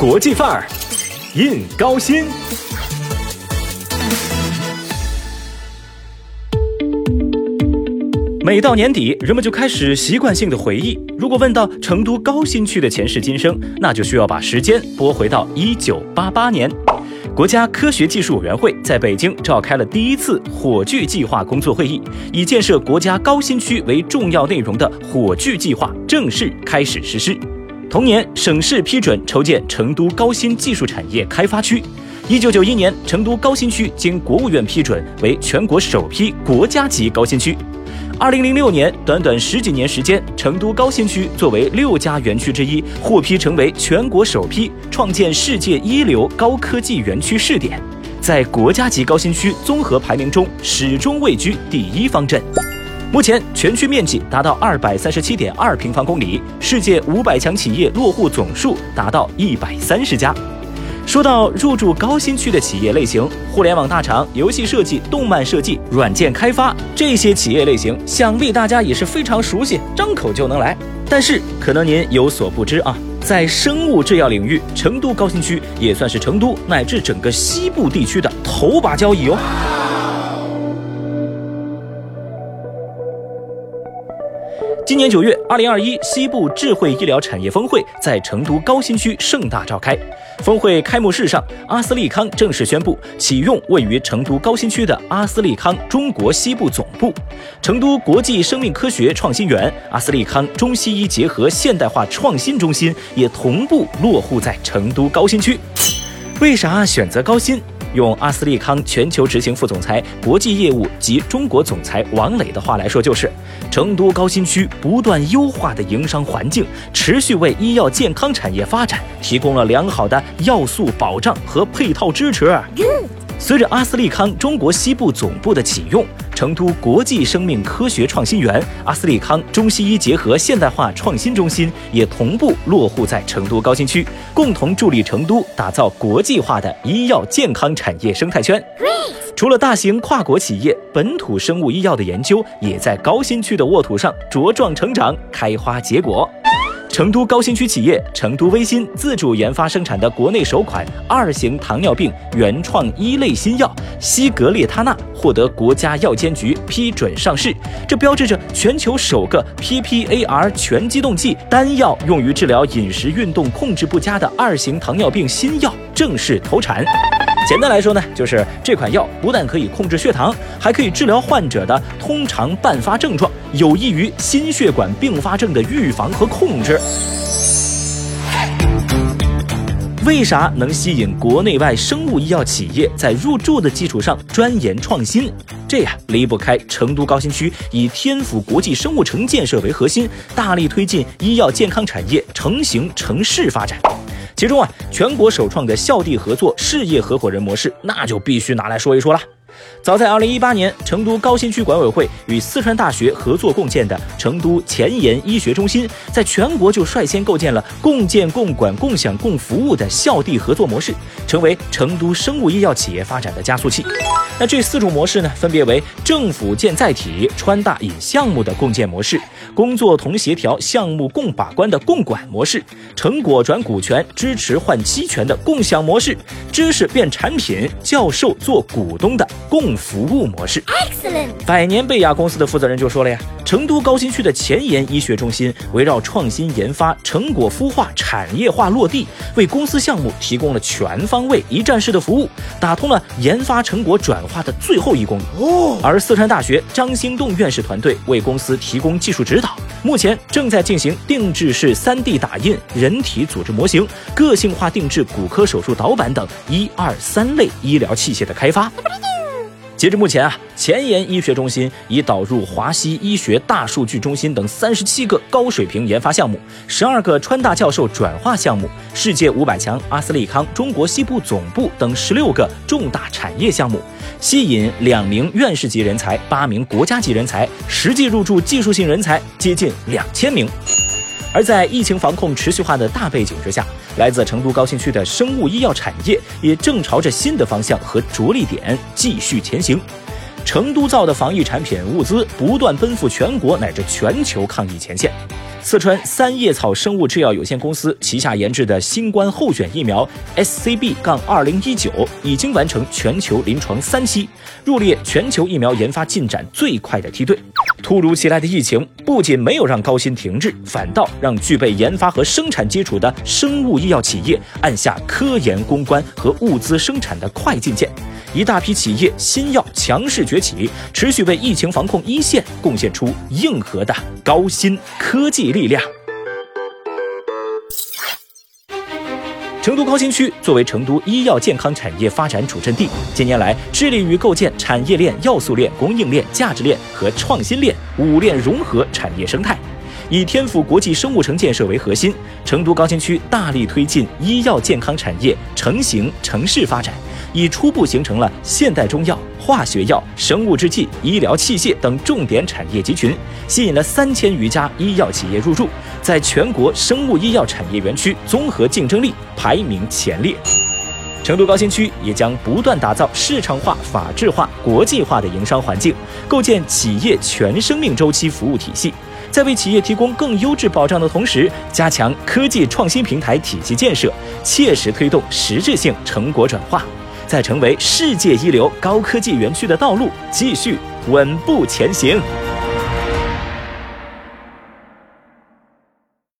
国际范儿，印高新。每到年底，人们就开始习惯性的回忆。如果问到成都高新区的前世今生，那就需要把时间拨回到一九八八年。国家科学技术委员会在北京召开了第一次火炬计划工作会议，以建设国家高新区为重要内容的火炬计划正式开始实施。同年，省市批准筹建成都高新技术产业开发区。一九九一年，成都高新区经国务院批准为全国首批国家级高新区。二零零六年，短短十几年时间，成都高新区作为六家园区之一，获批成为全国首批创建世界一流高科技园区试点，在国家级高新区综合排名中始终位居第一方阵。目前全区面积达到二百三十七点二平方公里，世界五百强企业落户总数达到一百三十家。说到入驻高新区的企业类型，互联网大厂、游戏设计、动漫设计、软件开发这些企业类型，想必大家也是非常熟悉，张口就能来。但是可能您有所不知啊，在生物制药领域，成都高新区也算是成都乃至整个西部地区的头把交椅哦。今年九月，二零二一西部智慧医疗产业峰会在成都高新区盛大召开。峰会开幕式上，阿斯利康正式宣布启用位于成都高新区的阿斯利康中国西部总部。成都国际生命科学创新园、阿斯利康中西医结合现代化创新中心也同步落户在成都高新区。为啥选择高新？用阿斯利康全球执行副总裁、国际业务及中国总裁王磊的话来说，就是成都高新区不断优化的营商环境，持续为医药健康产业发展提供了良好的要素保障和配套支持。随着阿斯利康中国西部总部的启用，成都国际生命科学创新园、阿斯利康中西医结合现代化创新中心也同步落户在成都高新区，共同助力成都打造国际化的医药健康产业生态圈。除了大型跨国企业，本土生物医药的研究也在高新区的沃土上茁壮成长、开花结果。成都高新区企业成都微新自主研发生产的国内首款二型糖尿病原创一类新药西格列他钠获得国家药监局批准上市，这标志着全球首个 PPAR 全机动剂单药用于治疗饮食运动控制不佳的二型糖尿病新药正式投产。简单来说呢，就是这款药不但可以控制血糖，还可以治疗患者的通常伴发症状，有益于心血管并发症的预防和控制。为啥能吸引国内外生物医药企业在入驻的基础上钻研创新？这呀离不开成都高新区以天府国际生物城建设为核心，大力推进医药健康产业成型成市发展。其中啊，全国首创的校地合作事业合伙人模式，那就必须拿来说一说了。早在2018年，成都高新区管委会与四川大学合作共建的成都前沿医学中心，在全国就率先构建了共建、共管、共享、共服务的校地合作模式，成为成都生物医药企业发展的加速器。那这四种模式呢，分别为政府建载体、川大引项目的共建模式，工作同协调、项目共把关的共管模式，成果转股权、支持换期权的共享模式，知识变产品、教授做股东的。共服务模式，excellent。百年贝雅公司的负责人就说了呀，成都高新区的前沿医学中心围绕创新研发、成果孵化、产业化落地，为公司项目提供了全方位、一站式的服务，打通了研发成果转化的最后一公里。哦，而四川大学张兴栋院士团队为公司提供技术指导，目前正在进行定制式 3D 打印人体组织模型、个性化定制骨科手术导板等一二三类医疗器械的开发。截至目前啊，前沿医学中心已导入华西医学大数据中心等三十七个高水平研发项目，十二个川大教授转化项目，世界五百强阿斯利康中国西部总部等十六个重大产业项目，吸引两名院士级人才，八名国家级人才，实际入驻技术性人才接近两千名。而在疫情防控持续化的大背景之下，来自成都高新区的生物医药产业也正朝着新的方向和着力点继续前行。成都造的防疫产品物资不断奔赴全国乃至全球抗疫前线。四川三叶草生物制药有限公司旗下研制的新冠候选疫苗 SCB- 杠二零一九已经完成全球临床三期，入列全球疫苗研发进展最快的梯队。突如其来的疫情不仅没有让高新停滞，反倒让具备研发和生产基础的生物医药企业按下科研攻关和物资生产的快进键。一大批企业新药强势崛起，持续为疫情防控一线贡献出硬核的高新科技力量。成都高新区作为成都医药健康产业发展主阵地，近年来致力于构建产业链、要素链、供应链、价值链和创新链五链融合产业生态。以天府国际生物城建设为核心，成都高新区大力推进医药健康产业成型城市发展。已初步形成了现代中药、化学药、生物制剂、医疗器械等重点产业集群，吸引了三千余家医药企业入驻，在全国生物医药产业园区综合竞争力排名前列。成都高新区也将不断打造市场化、法治化、国际化的营商环境，构建企业全生命周期服务体系，在为企业提供更优质保障的同时，加强科技创新平台体系建设，切实推动实质性成果转化。在成为世界一流高科技园区的道路继续稳步前行。